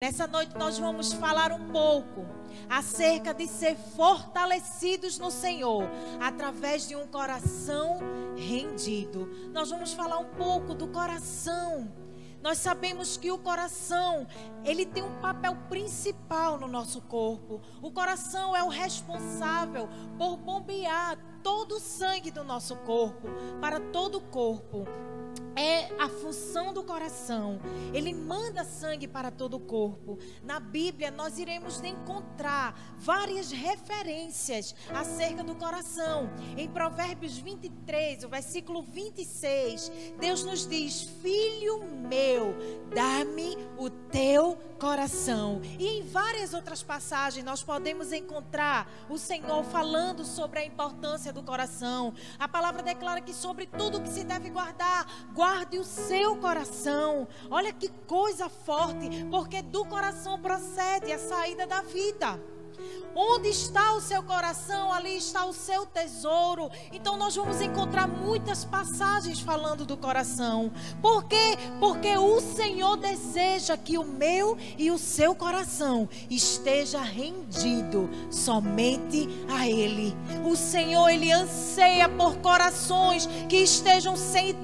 Nessa noite nós vamos falar um pouco acerca de ser fortalecidos no Senhor através de um coração rendido. Nós vamos falar um pouco do coração. Nós sabemos que o coração, ele tem um papel principal no nosso corpo. O coração é o responsável por bombear todo o sangue do nosso corpo para todo o corpo é a função do coração. Ele manda sangue para todo o corpo. Na Bíblia, nós iremos encontrar várias referências acerca do coração. Em Provérbios 23, o versículo 26, Deus nos diz: Filho meu, dá-me o teu coração. E em várias outras passagens, nós podemos encontrar o Senhor falando sobre a importância do coração. A palavra declara que sobre tudo que se deve guardar, guarda guarde o seu coração. Olha que coisa forte, porque do coração procede a saída da vida. Onde está o seu coração, ali está o seu tesouro. Então nós vamos encontrar muitas passagens falando do coração. Por quê? Porque o Senhor deseja que o meu e o seu coração esteja rendido somente a ele. O Senhor ele anseia por corações que estejam sem,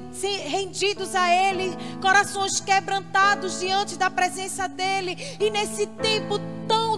rendidos a ele, corações quebrantados diante da presença dele. E nesse tempo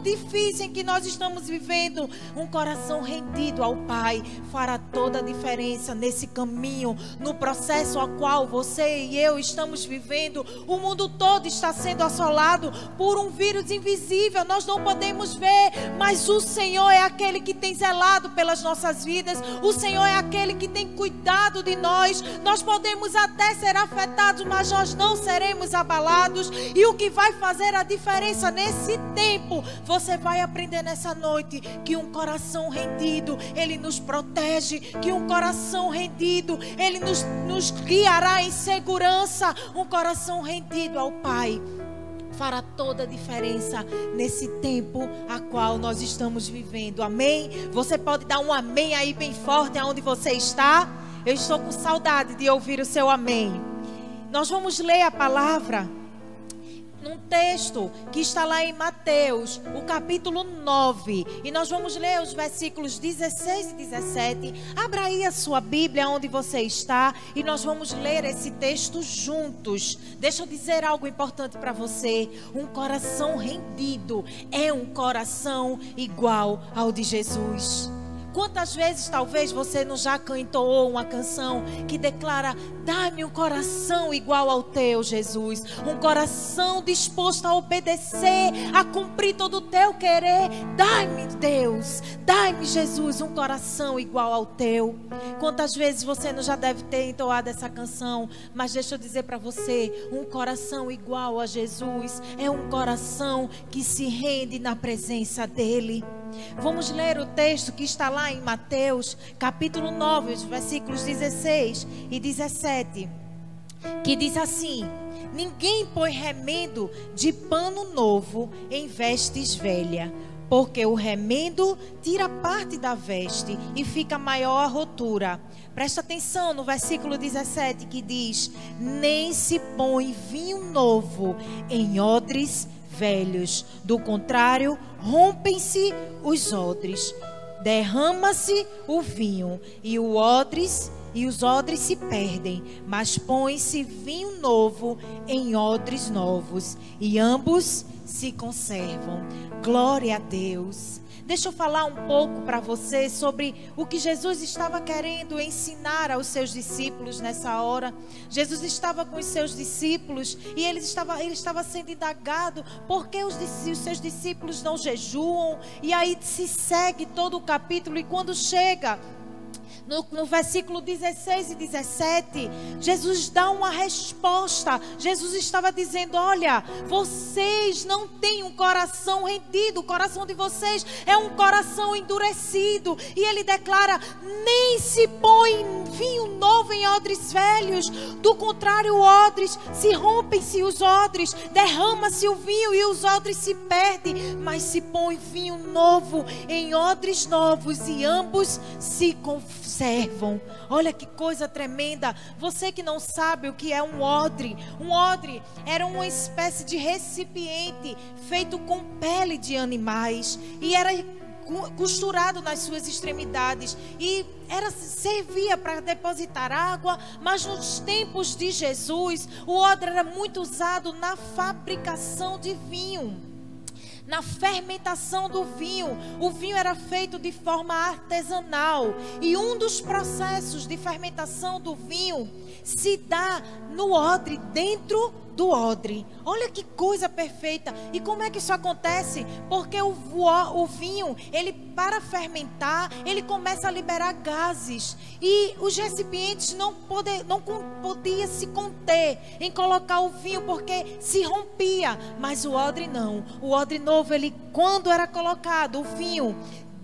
difícil em que nós estamos vivendo, um coração rendido ao Pai fará toda a diferença nesse caminho, no processo ao qual você e eu estamos vivendo. O mundo todo está sendo assolado por um vírus invisível, nós não podemos ver, mas o Senhor é aquele que tem zelado pelas nossas vidas, o Senhor é aquele que tem cuidado de nós. Nós podemos até ser afetados, mas nós não seremos abalados, e o que vai fazer a diferença nesse tempo você vai aprender nessa noite que um coração rendido, ele nos protege, que um coração rendido, ele nos, nos guiará em segurança. Um coração rendido ao Pai fará toda a diferença nesse tempo a qual nós estamos vivendo. Amém? Você pode dar um amém aí bem forte aonde você está? Eu estou com saudade de ouvir o seu amém. Nós vamos ler a palavra num texto que está lá em Mateus, o capítulo 9. E nós vamos ler os versículos 16 e 17. Abra aí a sua Bíblia onde você está e nós vamos ler esse texto juntos. Deixa eu dizer algo importante para você. Um coração rendido é um coração igual ao de Jesus. Quantas vezes talvez você não já cantou uma canção que declara: Dá-me um coração igual ao teu, Jesus. Um coração disposto a obedecer, a cumprir todo o teu querer. Dá-me, Deus. Dá-me, Jesus, um coração igual ao teu. Quantas vezes você não já deve ter entoado essa canção, mas deixa eu dizer para você: um coração igual a Jesus é um coração que se rende na presença dEle. Vamos ler o texto que está lá em Mateus, capítulo 9, os versículos 16 e 17, que diz assim: Ninguém põe remendo de pano novo em vestes velha, porque o remendo tira parte da veste e fica maior a rotura. Presta atenção no versículo 17 que diz: Nem se põe vinho novo em odres velhos. Do contrário, rompem-se os odres, derrama-se o vinho e o odres e os odres se perdem, mas põe-se vinho novo em odres novos, e ambos se conservam. Glória a Deus. Deixa eu falar um pouco para você sobre o que Jesus estava querendo ensinar aos seus discípulos nessa hora. Jesus estava com os seus discípulos e ele estava, ele estava sendo indagado por que os, os seus discípulos não jejuam. E aí se segue todo o capítulo e quando chega no, no versículo 16 e 17, Jesus dá uma resposta. Jesus estava dizendo: Olha, vocês não têm um coração rendido, o coração de vocês é um coração endurecido. E ele declara: Nem se põe vinho novo em odres velhos, do contrário, odres se rompem-se os odres, derrama-se o vinho e os odres se perdem, mas se põe vinho novo em odres novos e ambos se confunde conservam. Olha que coisa tremenda. Você que não sabe o que é um odre, um odre era uma espécie de recipiente feito com pele de animais e era costurado nas suas extremidades e era servia para depositar água, mas nos tempos de Jesus, o odre era muito usado na fabricação de vinho na fermentação do vinho. O vinho era feito de forma artesanal. E um dos processos de fermentação do vinho se dá no odre, dentro do odre. Olha que coisa perfeita. E como é que isso acontece? Porque o, o, o, vinho, ele para fermentar, ele começa a liberar gases. E os recipientes não, pode, não podia se conter em colocar o vinho porque se rompia. Mas o odre não. O odre novo, ele quando era colocado o vinho,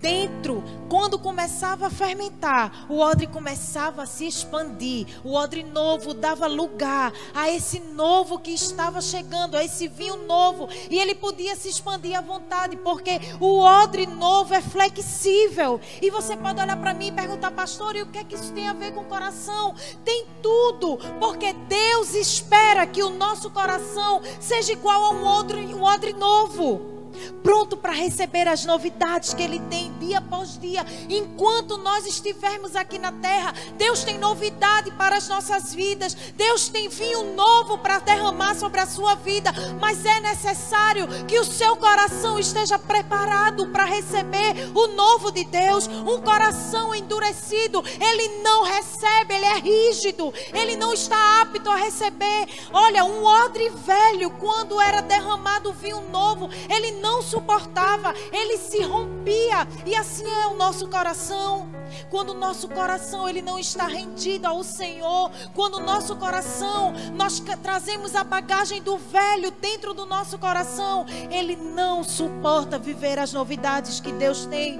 dentro, quando começava a fermentar, o odre começava a se expandir. O odre novo dava lugar a esse novo que estava chegando, a esse vinho novo. E ele podia se expandir à vontade, porque o odre novo é flexível. E você pode olhar para mim e perguntar, pastor, e o que é que isso tem a ver com o coração? Tem tudo, porque Deus espera que o nosso coração seja igual a um odre, um odre novo pronto para receber as novidades que Ele tem dia após dia. Enquanto nós estivermos aqui na terra, Deus tem novidade para as nossas vidas, Deus tem vinho novo para derramar sobre a sua vida, mas é necessário que o seu coração esteja preparado para receber o novo de Deus. Um coração endurecido, ele não recebe, ele é rígido, ele não está apto a receber. Olha, um odre velho, quando era derramado vinho novo, ele não suportava, ele se rompia. E assim é o nosso coração. Quando o nosso coração ele não está rendido ao Senhor, quando o nosso coração nós trazemos a bagagem do velho dentro do nosso coração, ele não suporta viver as novidades que Deus tem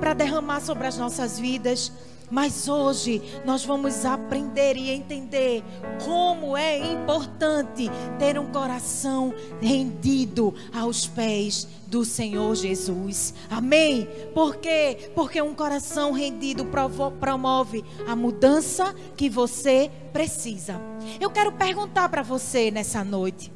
para derramar sobre as nossas vidas. Mas hoje nós vamos aprender e entender como é importante ter um coração rendido aos pés do Senhor Jesus. Amém? Por quê? Porque um coração rendido promove a mudança que você precisa. Eu quero perguntar para você nessa noite: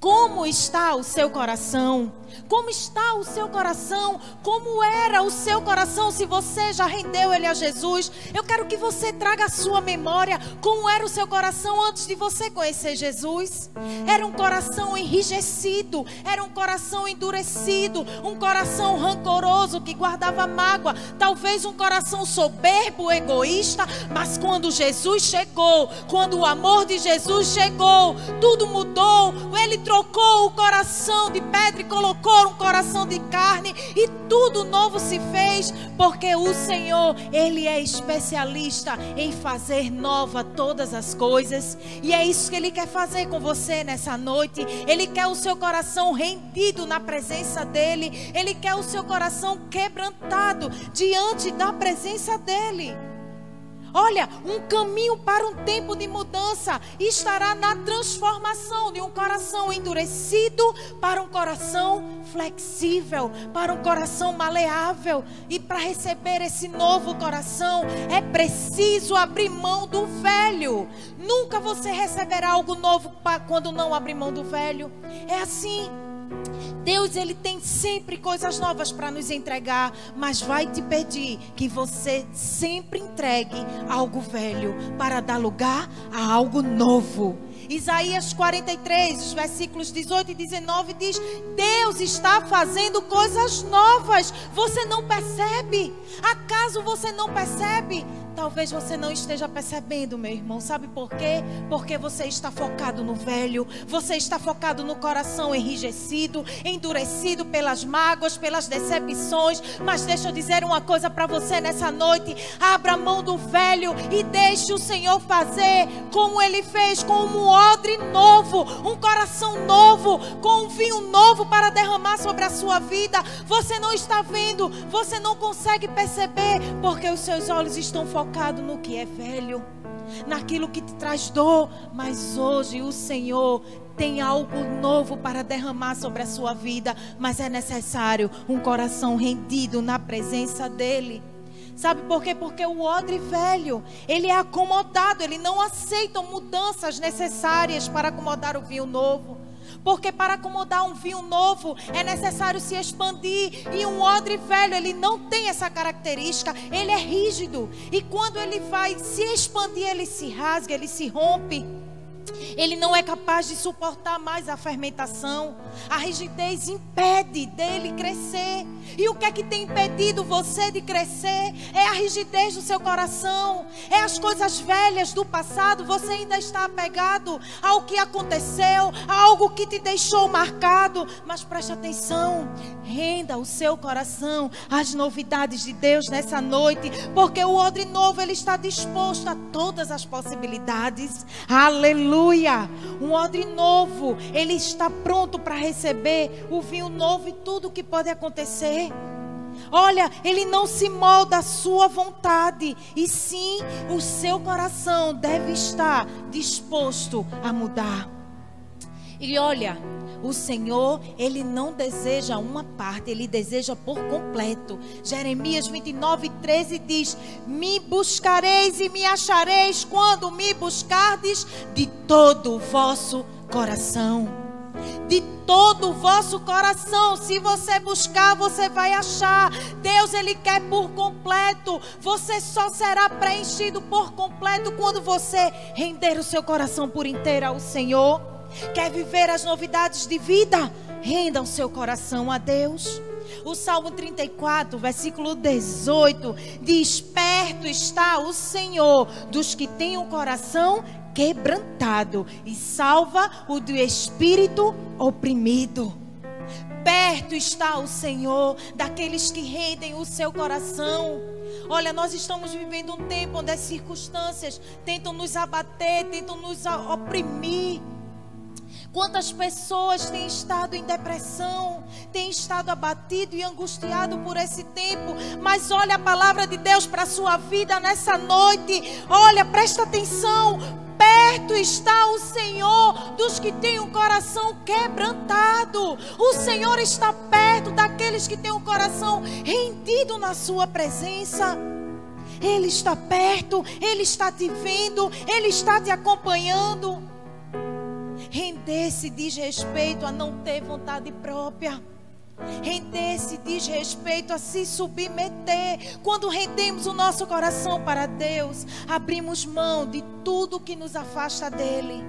como está o seu coração? Como está o seu coração? Como era o seu coração se você já rendeu ele a Jesus? Eu quero que você traga a sua memória como era o seu coração antes de você conhecer Jesus. Era um coração enrijecido, era um coração endurecido, um coração rancoroso que guardava mágoa, talvez um coração soberbo, egoísta, mas quando Jesus chegou, quando o amor de Jesus chegou, tudo mudou. Ele trocou o coração de pedra e colocou colocou um coração de carne e tudo novo se fez, porque o Senhor, Ele é especialista em fazer nova todas as coisas, e é isso que Ele quer fazer com você nessa noite. Ele quer o seu coração rendido na presença dEle, Ele quer o seu coração quebrantado diante da presença dEle. Olha, um caminho para um tempo de mudança estará na transformação de um coração endurecido para um coração flexível, para um coração maleável. E para receber esse novo coração é preciso abrir mão do velho. Nunca você receberá algo novo quando não abrir mão do velho. É assim. Deus ele tem sempre coisas novas para nos entregar, mas vai te pedir que você sempre entregue algo velho para dar lugar a algo novo. Isaías 43, os versículos 18 e 19 diz: Deus está fazendo coisas novas. Você não percebe? Acaso você não percebe? Talvez você não esteja percebendo, meu irmão. Sabe por quê? Porque você está focado no velho, você está focado no coração enrijecido, endurecido pelas mágoas, pelas decepções. Mas deixa eu dizer uma coisa para você nessa noite: abra a mão do velho e deixe o Senhor fazer como ele fez com um odre novo, um coração novo, com um vinho novo para derramar sobre a sua vida. Você não está vendo, você não consegue perceber, porque os seus olhos estão focados focado no que é velho, naquilo que te traz dor, mas hoje o Senhor tem algo novo para derramar sobre a sua vida, mas é necessário um coração rendido na presença dEle. Sabe por quê? Porque o odre velho, ele é acomodado, ele não aceita mudanças necessárias para acomodar o vinho novo. Porque para acomodar um vinho novo é necessário se expandir. E um odre velho, ele não tem essa característica. Ele é rígido. E quando ele vai se expandir, ele se rasga, ele se rompe. Ele não é capaz de suportar mais a fermentação. A rigidez impede dele crescer. E o que é que tem impedido você de crescer? É a rigidez do seu coração. É as coisas velhas do passado. Você ainda está apegado ao que aconteceu, a algo que te deixou marcado. Mas preste atenção. Renda o seu coração às novidades de Deus nessa noite, porque o odre novo ele está disposto a todas as possibilidades. Aleluia! Um odre novo, ele está pronto para receber o vinho novo e tudo o que pode acontecer. Olha, ele não se molda à sua vontade, e sim o seu coração deve estar disposto a mudar. E olha, o Senhor, ele não deseja uma parte, ele deseja por completo. Jeremias 29, 13 diz: Me buscareis e me achareis quando me buscardes de todo o vosso coração de todo o vosso coração. Se você buscar, você vai achar. Deus, Ele quer por completo. Você só será preenchido por completo quando você render o seu coração por inteiro ao Senhor. Quer viver as novidades de vida? Renda o seu coração a Deus. O Salmo 34, versículo 18, diz: Perto está o Senhor dos que têm o coração quebrantado e salva o do espírito oprimido. Perto está o Senhor daqueles que rendem o seu coração. Olha, nós estamos vivendo um tempo onde as circunstâncias tentam nos abater, tentam nos oprimir. Quantas pessoas têm estado em depressão, têm estado abatido e angustiado por esse tempo, mas olha a palavra de Deus para a sua vida nessa noite. Olha, presta atenção. Perto está o Senhor dos que têm o coração quebrantado. O Senhor está perto daqueles que têm o coração rendido na sua presença. Ele está perto, Ele está te vendo, Ele está te acompanhando. Render-se diz respeito a não ter vontade própria. Render-se diz respeito a se submeter. Quando rendemos o nosso coração para Deus, abrimos mão de tudo que nos afasta dele.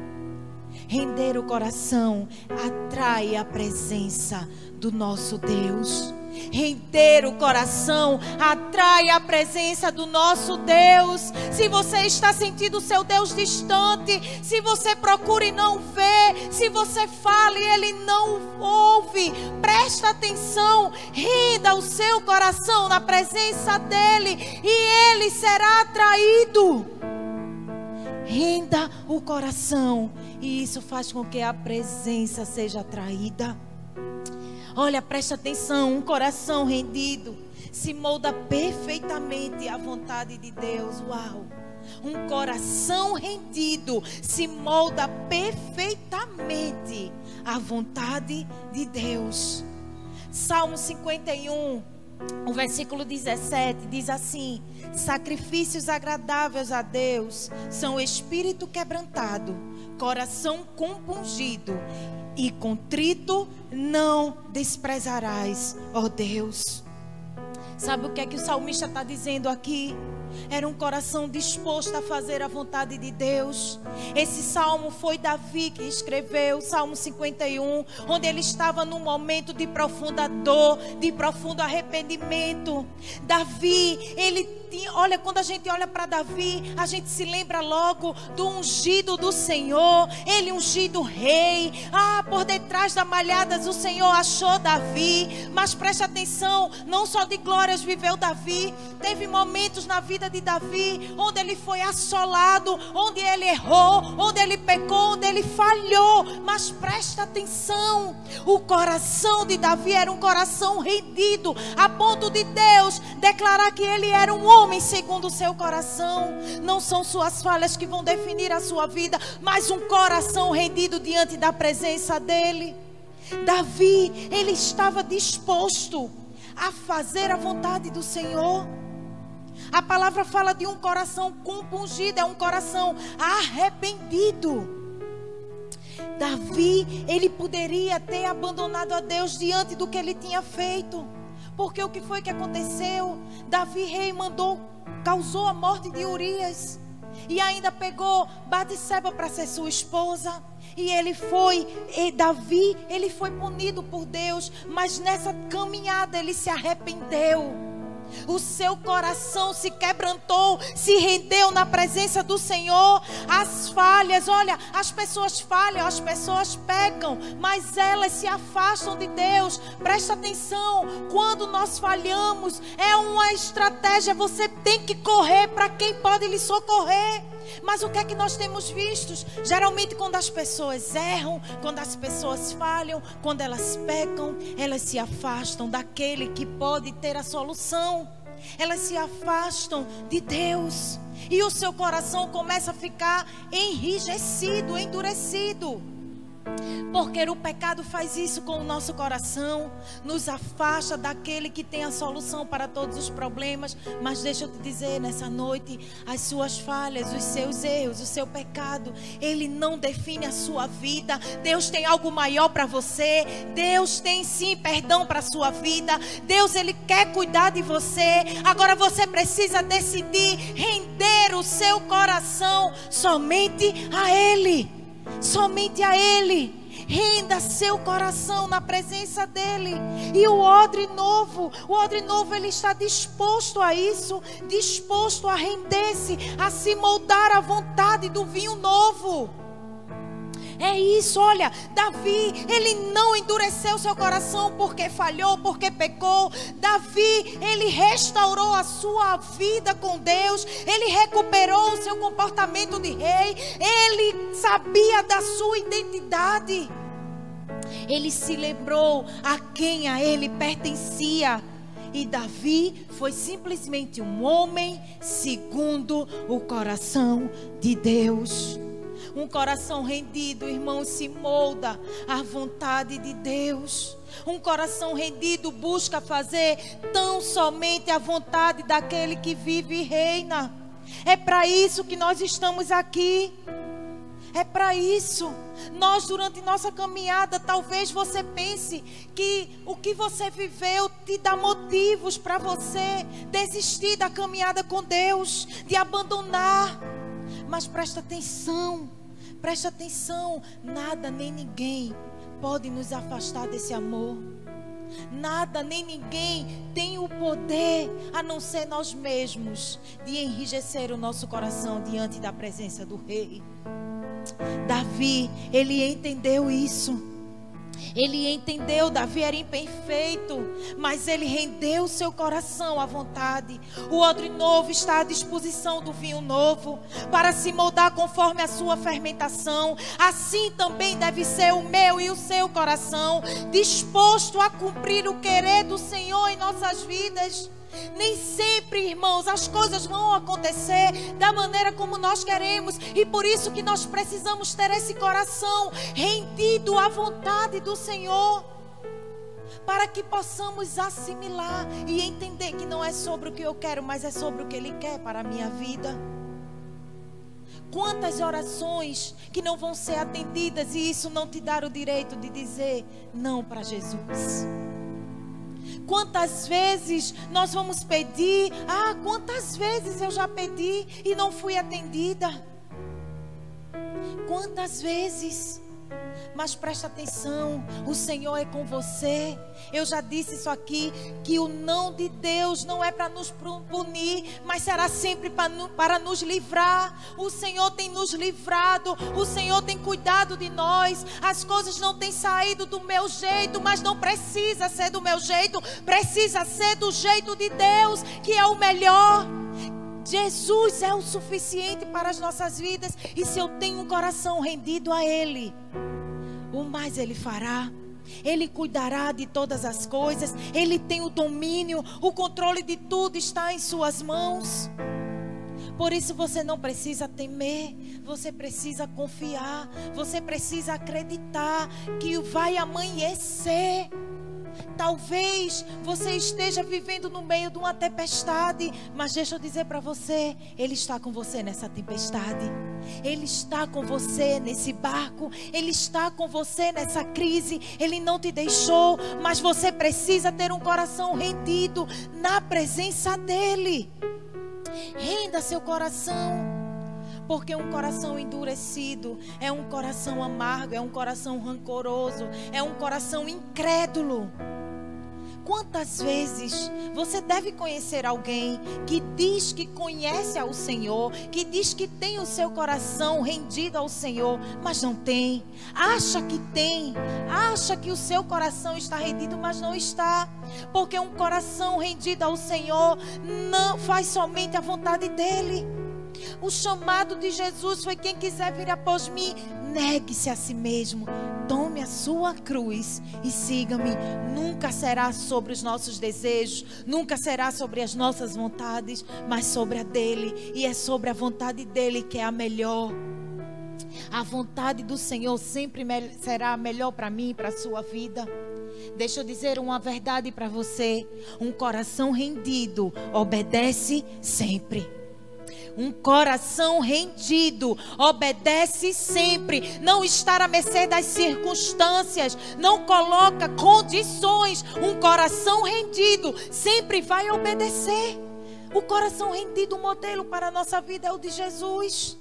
Render o coração atrai a presença do nosso Deus. Render o coração atrai a presença do nosso Deus. Se você está sentindo o seu Deus distante, se você procura e não vê, se você fala e ele não ouve, presta atenção, renda o seu coração na presença dele e ele será atraído. Renda o coração e isso faz com que a presença seja atraída. Olha, presta atenção, um coração rendido se molda perfeitamente à vontade de Deus. Uau! Um coração rendido se molda perfeitamente à vontade de Deus. Salmo 51, o versículo 17 diz assim: Sacrifícios agradáveis a Deus são espírito quebrantado, coração compungido e contrito não desprezarás, ó Deus. Sabe o que é que o salmista está dizendo aqui? Era um coração disposto a fazer a vontade de Deus. Esse salmo foi Davi que escreveu, Salmo 51, onde ele estava num momento de profunda dor, de profundo arrependimento. Davi, ele olha, quando a gente olha para Davi, a gente se lembra logo do ungido do Senhor, ele ungido rei. Ah, por detrás da malhadas o Senhor achou Davi. Mas preste atenção, não só de glórias viveu Davi, teve momentos na vida de Davi onde ele foi assolado, onde ele errou, onde ele pecou, onde ele falhou. Mas preste atenção, o coração de Davi era um coração rendido, a ponto de Deus declarar que ele era um homem segundo o seu coração. Não são suas falhas que vão definir a sua vida, mas um coração rendido diante da presença dele. Davi, ele estava disposto a fazer a vontade do Senhor. A palavra fala de um coração compungido, é um coração arrependido. Davi, ele poderia ter abandonado a Deus diante do que ele tinha feito. Porque o que foi que aconteceu? Davi rei mandou, causou a morte de Urias e ainda pegou Batseba para ser sua esposa. E ele foi, e Davi, ele foi punido por Deus, mas nessa caminhada ele se arrependeu o seu coração se quebrantou, se rendeu na presença do Senhor. As falhas, olha, as pessoas falham, as pessoas pecam, mas elas se afastam de Deus. Presta atenção, quando nós falhamos, é uma estratégia, você tem que correr para quem pode lhe socorrer. Mas o que é que nós temos visto? Geralmente, quando as pessoas erram, quando as pessoas falham, quando elas pecam, elas se afastam daquele que pode ter a solução. Elas se afastam de Deus. E o seu coração começa a ficar enrijecido, endurecido. Porque o pecado faz isso com o nosso coração, nos afasta daquele que tem a solução para todos os problemas. Mas deixa eu te dizer nessa noite: as suas falhas, os seus erros, o seu pecado, ele não define a sua vida. Deus tem algo maior para você. Deus tem sim perdão para a sua vida. Deus, ele quer cuidar de você. Agora você precisa decidir render o seu coração somente a Ele somente a Ele. Renda seu coração na presença dele. E o odre novo, o odre novo, ele está disposto a isso, disposto a render-se, a se moldar à vontade do vinho novo. É isso, olha, Davi, ele não endureceu seu coração porque falhou, porque pecou. Davi, ele restaurou a sua vida com Deus, ele recuperou o seu comportamento de rei, ele sabia da sua identidade. Ele se lembrou a quem a ele pertencia. E Davi foi simplesmente um homem segundo o coração de Deus. Um coração rendido, irmão, se molda à vontade de Deus. Um coração rendido busca fazer tão somente a vontade daquele que vive e reina. É para isso que nós estamos aqui. É para isso. Nós, durante nossa caminhada, talvez você pense que o que você viveu te dá motivos para você desistir da caminhada com Deus, de abandonar. Mas presta atenção. Preste atenção: nada nem ninguém pode nos afastar desse amor. Nada nem ninguém tem o poder, a não ser nós mesmos, de enrijecer o nosso coração diante da presença do Rei. Davi, ele entendeu isso. Ele entendeu, Davi era imperfeito, mas ele rendeu seu coração à vontade. O odre novo está à disposição do vinho novo, para se moldar conforme a sua fermentação. Assim também deve ser o meu e o seu coração, disposto a cumprir o querer do Senhor em nossas vidas. Nem sempre, irmãos, as coisas vão acontecer da maneira como nós queremos, e por isso que nós precisamos ter esse coração rendido à vontade do Senhor, para que possamos assimilar e entender que não é sobre o que eu quero, mas é sobre o que Ele quer para a minha vida. Quantas orações que não vão ser atendidas e isso não te dar o direito de dizer não para Jesus. Quantas vezes nós vamos pedir? Ah, quantas vezes eu já pedi e não fui atendida? Quantas vezes? Mas presta atenção, o Senhor é com você. Eu já disse isso aqui: que o não de Deus não é para nos punir, mas será sempre para nos livrar. O Senhor tem nos livrado, o Senhor tem cuidado de nós. As coisas não têm saído do meu jeito, mas não precisa ser do meu jeito, precisa ser do jeito de Deus, que é o melhor. Jesus é o suficiente para as nossas vidas, e se eu tenho um coração rendido a Ele o mais Ele fará. Ele cuidará de todas as coisas, Ele tem o domínio, o controle de tudo está em Suas mãos. Por isso você não precisa temer, você precisa confiar, você precisa acreditar que vai amanhecer. Talvez você esteja vivendo no meio de uma tempestade, mas deixa eu dizer para você, Ele está com você nessa tempestade. Ele está com você nesse barco, Ele está com você nessa crise, Ele não te deixou, mas você precisa ter um coração rendido na presença dEle. Renda seu coração. Porque um coração endurecido é um coração amargo, é um coração rancoroso, é um coração incrédulo. Quantas vezes você deve conhecer alguém que diz que conhece ao Senhor, que diz que tem o seu coração rendido ao Senhor, mas não tem, acha que tem, acha que o seu coração está rendido, mas não está, porque um coração rendido ao Senhor não faz somente a vontade dEle. O chamado de Jesus foi: quem quiser vir após mim, negue-se a si mesmo, tome a sua cruz e siga-me. Nunca será sobre os nossos desejos, nunca será sobre as nossas vontades, mas sobre a dele, e é sobre a vontade dele que é a melhor. A vontade do Senhor sempre será melhor para mim e para a sua vida. Deixa eu dizer uma verdade para você: um coração rendido obedece sempre. Um coração rendido obedece sempre, não estar à mercê das circunstâncias, não coloca condições. Um coração rendido sempre vai obedecer. O coração rendido, o modelo para a nossa vida é o de Jesus.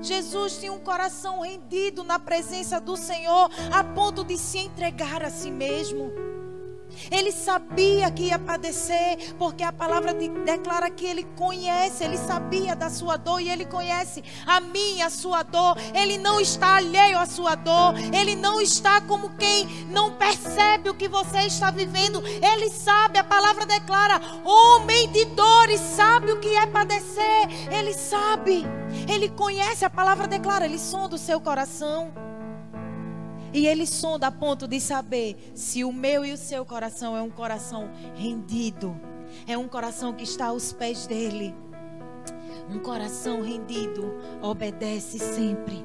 Jesus tinha um coração rendido na presença do Senhor, a ponto de se entregar a si mesmo. Ele sabia que ia padecer, porque a palavra de, declara que ele conhece, ele sabia da sua dor e ele conhece a minha, a sua dor. Ele não está alheio à sua dor, ele não está como quem não percebe o que você está vivendo. Ele sabe, a palavra declara: homem de dores, sabe o que é padecer, ele sabe, ele conhece, a palavra declara, ele sonda o seu coração. E ele sonda a ponto de saber se o meu e o seu coração é um coração rendido, é um coração que está aos pés dele. Um coração rendido obedece sempre.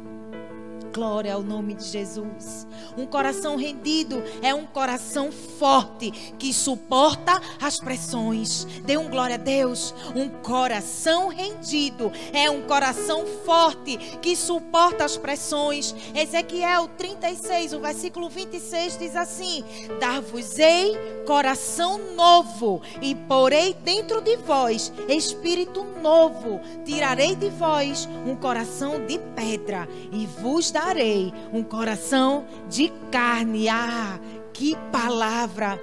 Glória ao nome de Jesus. Um coração rendido é um coração forte que suporta as pressões. Dê um glória a Deus. Um coração rendido é um coração forte que suporta as pressões. Ezequiel 36, o versículo 26 diz assim: Dar-vos-ei coração novo e porei dentro de vós espírito novo. Tirarei de vós um coração de pedra e vos darei um coração de carne. Ah, que palavra!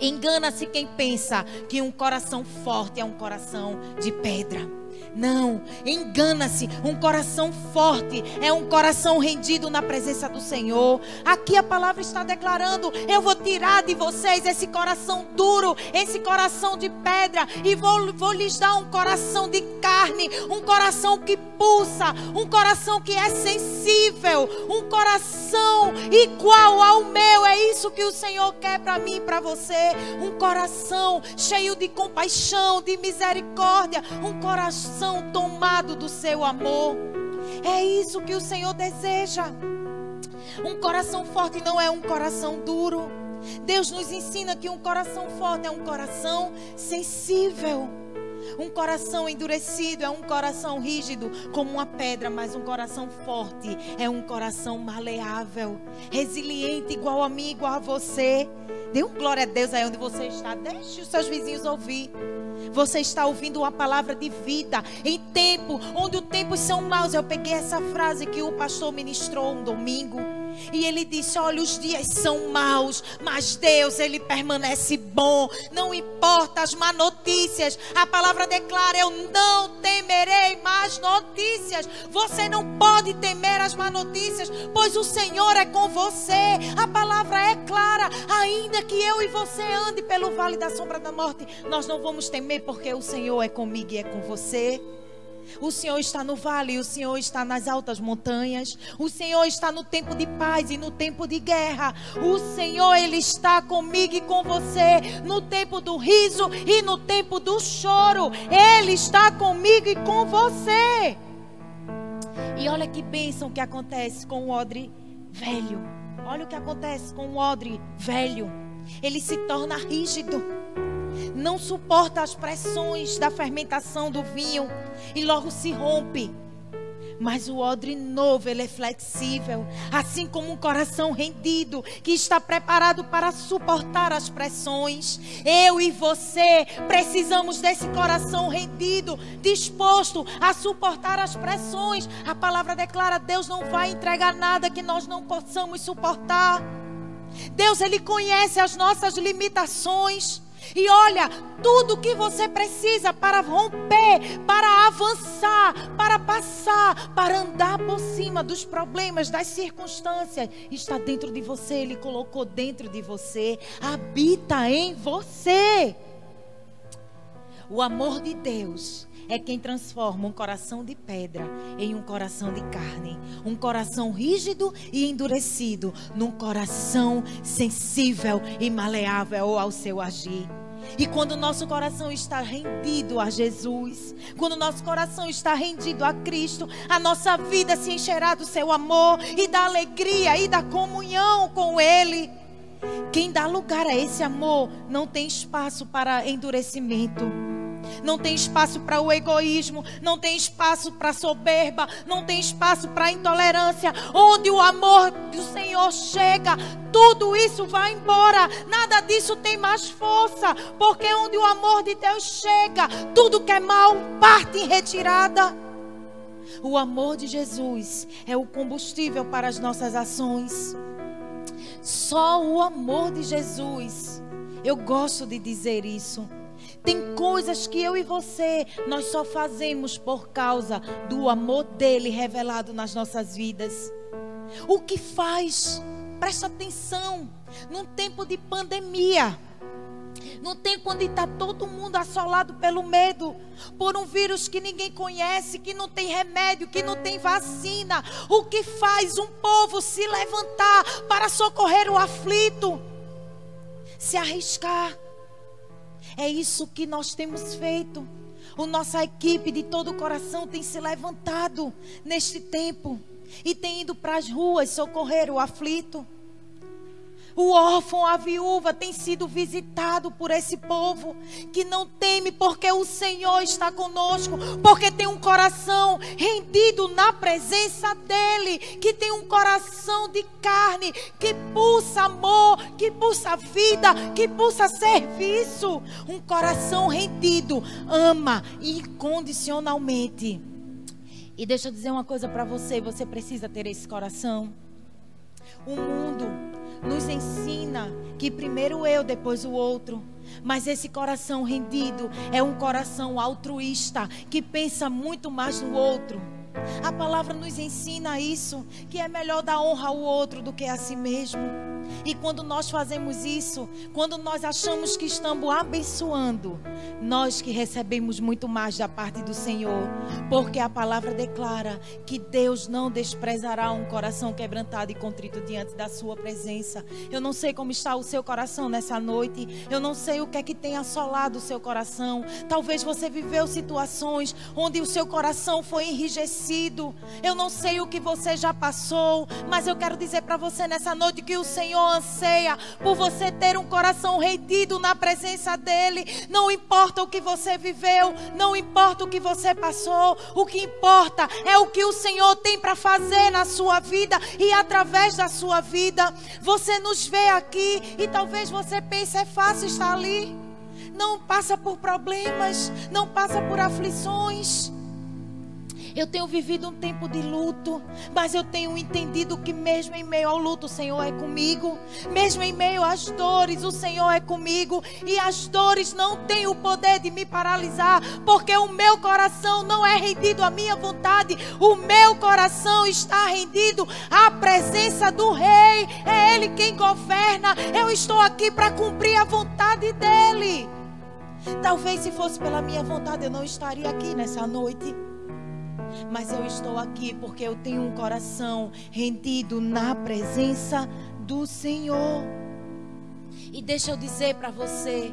Engana-se quem pensa que um coração forte é um coração de pedra. Não, engana-se. Um coração forte é um coração rendido na presença do Senhor. Aqui a palavra está declarando: eu vou tirar de vocês esse coração duro, esse coração de pedra, e vou, vou lhes dar um coração de carne, um coração que pulsa, um coração que é sensível, um coração igual ao meu. É isso que o Senhor quer para mim e para você. Um coração cheio de compaixão, de misericórdia, um coração coração tomado do seu amor. É isso que o Senhor deseja. Um coração forte não é um coração duro. Deus nos ensina que um coração forte é um coração sensível. Um coração endurecido é um coração rígido como uma pedra, mas um coração forte é um coração maleável, resiliente, igual a mim, igual a você. Dê um glória a Deus aí onde você está. Deixe os seus vizinhos ouvir. Você está ouvindo uma palavra de vida em tempo onde os tempos são maus. Eu peguei essa frase que o pastor ministrou um domingo. E ele disse: Olha, os dias são maus, mas Deus, ele permanece bom. Não importa as má notícias. A palavra declara: Eu não temerei más notícias. Você não pode temer as má notícias, pois o Senhor é com você. A palavra é clara. Ainda que eu e você ande pelo vale da sombra da morte, nós não vamos temer, porque o Senhor é comigo e é com você. O Senhor está no vale, o Senhor está nas altas montanhas. O Senhor está no tempo de paz e no tempo de guerra. O Senhor, Ele está comigo e com você no tempo do riso e no tempo do choro. Ele está comigo e com você. E olha que bênção que acontece com o odre velho. Olha o que acontece com o odre velho. ele se torna rígido. Não suporta as pressões da fermentação do vinho e logo se rompe. Mas o odre novo, ele é flexível, assim como um coração rendido, que está preparado para suportar as pressões. Eu e você precisamos desse coração rendido, disposto a suportar as pressões. A palavra declara: Deus não vai entregar nada que nós não possamos suportar. Deus, Ele conhece as nossas limitações. E olha, tudo que você precisa para romper, para avançar, para passar, para andar por cima dos problemas, das circunstâncias, está dentro de você. Ele colocou dentro de você, habita em você. O amor de Deus é quem transforma um coração de pedra em um coração de carne, um coração rígido e endurecido num coração sensível e maleável ao seu agir. E quando nosso coração está rendido a Jesus, quando nosso coração está rendido a Cristo, a nossa vida se encherá do seu amor e da alegria e da comunhão com Ele. Quem dá lugar a esse amor não tem espaço para endurecimento não tem espaço para o egoísmo, não tem espaço para soberba, não tem espaço para intolerância. Onde o amor do Senhor chega, tudo isso vai embora. Nada disso tem mais força, porque onde o amor de Deus chega, tudo que é mal parte em retirada. O amor de Jesus é o combustível para as nossas ações. Só o amor de Jesus. Eu gosto de dizer isso tem coisas que eu e você nós só fazemos por causa do amor dele revelado nas nossas vidas. O que faz? Presta atenção. Num tempo de pandemia, num tempo onde está todo mundo assolado pelo medo, por um vírus que ninguém conhece, que não tem remédio, que não tem vacina. O que faz um povo se levantar para socorrer o aflito? Se arriscar é isso que nós temos feito. A nossa equipe de todo o coração tem se levantado neste tempo e tem ido para as ruas socorrer o aflito. O órfão, a viúva tem sido visitado por esse povo que não teme, porque o Senhor está conosco, porque tem um coração rendido na presença dEle, que tem um coração de carne, que pulsa amor, que pulsa vida, que pulsa serviço. Um coração rendido, ama incondicionalmente. E deixa eu dizer uma coisa para você: você precisa ter esse coração. O mundo nos ensina que primeiro eu, depois o outro. Mas esse coração rendido é um coração altruísta que pensa muito mais no outro. A palavra nos ensina isso, que é melhor dar honra ao outro do que a si mesmo. E quando nós fazemos isso, quando nós achamos que estamos abençoando, nós que recebemos muito mais da parte do Senhor, porque a palavra declara que Deus não desprezará um coração quebrantado e contrito diante da sua presença. Eu não sei como está o seu coração nessa noite, eu não sei o que é que tem assolado o seu coração. Talvez você viveu situações onde o seu coração foi enrijecido. Eu não sei o que você já passou, mas eu quero dizer para você nessa noite que o Senhor anseia por você ter um coração rendido na presença dEle. Não importa o que você viveu, não importa o que você passou, o que importa é o que o Senhor tem para fazer na sua vida e através da sua vida. Você nos vê aqui e talvez você pense: é fácil estar ali. Não passa por problemas, não passa por aflições. Eu tenho vivido um tempo de luto, mas eu tenho entendido que mesmo em meio ao luto, o Senhor é comigo. Mesmo em meio às dores, o Senhor é comigo. E as dores não têm o poder de me paralisar, porque o meu coração não é rendido à minha vontade. O meu coração está rendido à presença do Rei. É Ele quem governa. Eu estou aqui para cumprir a vontade dEle. Talvez se fosse pela minha vontade, eu não estaria aqui nessa noite mas eu estou aqui porque eu tenho um coração rendido na presença do Senhor. E deixa eu dizer para você,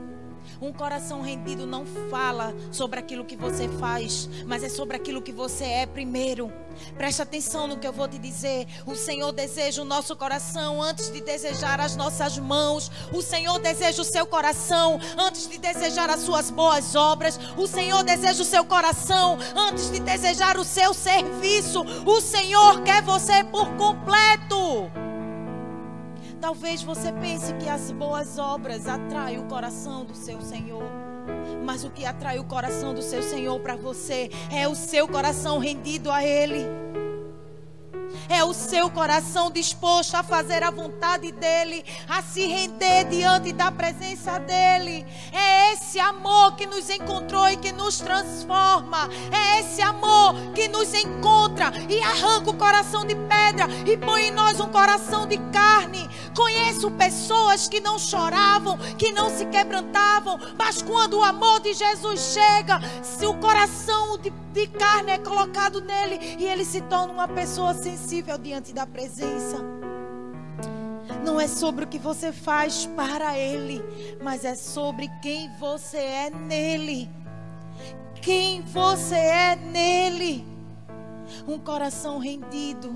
Um coração rendido não fala sobre aquilo que você faz, mas é sobre aquilo que você é primeiro. Preste atenção no que eu vou te dizer. O Senhor deseja o nosso coração antes de desejar as nossas mãos. O Senhor deseja o seu coração antes de desejar as suas boas obras. O Senhor deseja o seu coração antes de desejar o seu serviço. O Senhor quer você por completo. Talvez você pense que as boas obras atraem o coração do seu Senhor. Mas o que atrai o coração do seu Senhor para você é o seu coração rendido a Ele. É o seu coração disposto a fazer a vontade dEle, a se render diante da presença dEle. É esse amor que nos encontrou e que nos transforma. É esse amor que nos encontra e arranca o coração de pedra e põe em nós um coração de carne. Conheço pessoas que não choravam, que não se quebrantavam, mas quando o amor de Jesus chega, se o coração de, de carne é colocado nele e ele se torna uma pessoa sensível diante da presença. Não é sobre o que você faz para ele, mas é sobre quem você é nele. Quem você é nele. Um coração rendido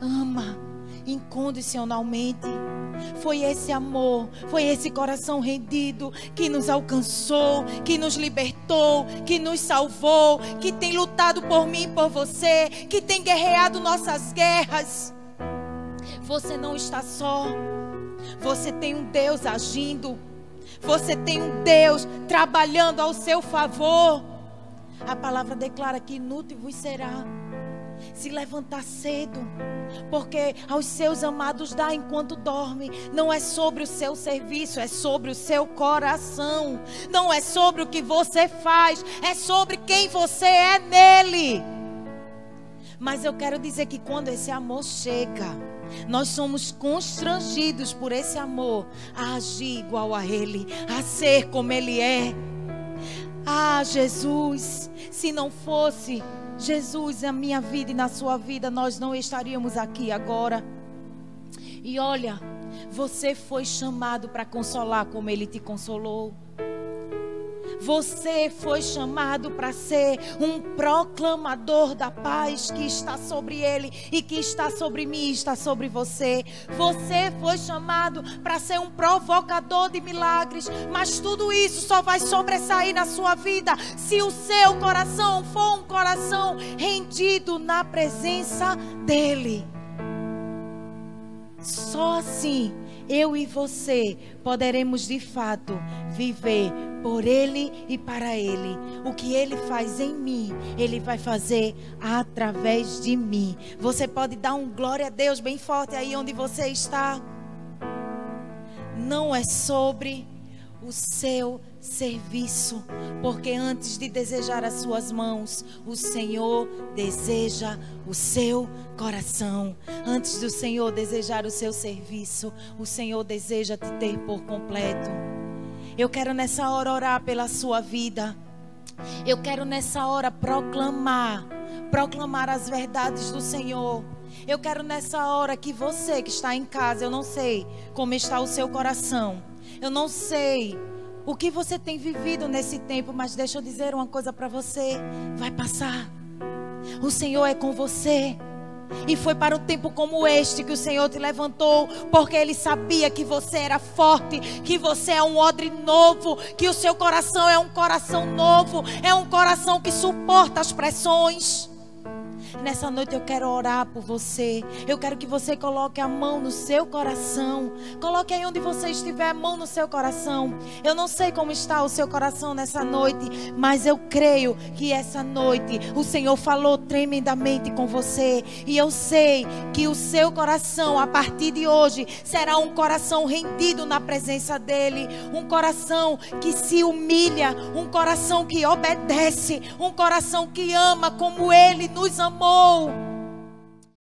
ama incondicionalmente. Foi esse amor, foi esse coração rendido que nos alcançou, que nos libertou, que nos salvou, que tem lutado por mim e por você, que tem guerreado nossas guerras. Você não está só. Você tem um Deus agindo. Você tem um Deus trabalhando ao seu favor. A palavra declara que inútil vos será se levantar cedo, porque aos seus amados dá enquanto dorme. Não é sobre o seu serviço, é sobre o seu coração. Não é sobre o que você faz, é sobre quem você é nele. Mas eu quero dizer que quando esse amor chega, nós somos constrangidos por esse amor a agir igual a Ele, a ser como Ele é. Ah, Jesus, se não fosse Jesus, na minha vida e na sua vida, nós não estaríamos aqui agora. E olha, você foi chamado para consolar como ele te consolou. Você foi chamado para ser um proclamador da paz que está sobre ele e que está sobre mim, está sobre você. Você foi chamado para ser um provocador de milagres, mas tudo isso só vai sobressair na sua vida se o seu coração for um coração rendido na presença dele. Só assim eu e você poderemos de fato viver por Ele e para Ele. O que Ele faz em mim, Ele vai fazer através de mim. Você pode dar um glória a Deus bem forte aí onde você está. Não é sobre o seu serviço, porque antes de desejar as suas mãos, o Senhor deseja o seu coração. Antes do Senhor desejar o seu serviço, o Senhor deseja te ter por completo. Eu quero nessa hora orar pela sua vida. Eu quero nessa hora proclamar, proclamar as verdades do Senhor. Eu quero nessa hora que você que está em casa, eu não sei como está o seu coração. Eu não sei o que você tem vivido nesse tempo, mas deixa eu dizer uma coisa para você: vai passar. O Senhor é com você. E foi para um tempo como este que o Senhor te levantou, porque Ele sabia que você era forte, que você é um odre novo, que o seu coração é um coração novo, é um coração que suporta as pressões. Nessa noite eu quero orar por você. Eu quero que você coloque a mão no seu coração. Coloque aí onde você estiver a mão no seu coração. Eu não sei como está o seu coração nessa noite, mas eu creio que essa noite o Senhor falou tremendamente com você. E eu sei que o seu coração, a partir de hoje, será um coração rendido na presença dEle. Um coração que se humilha. Um coração que obedece. Um coração que ama como Ele nos amou amou.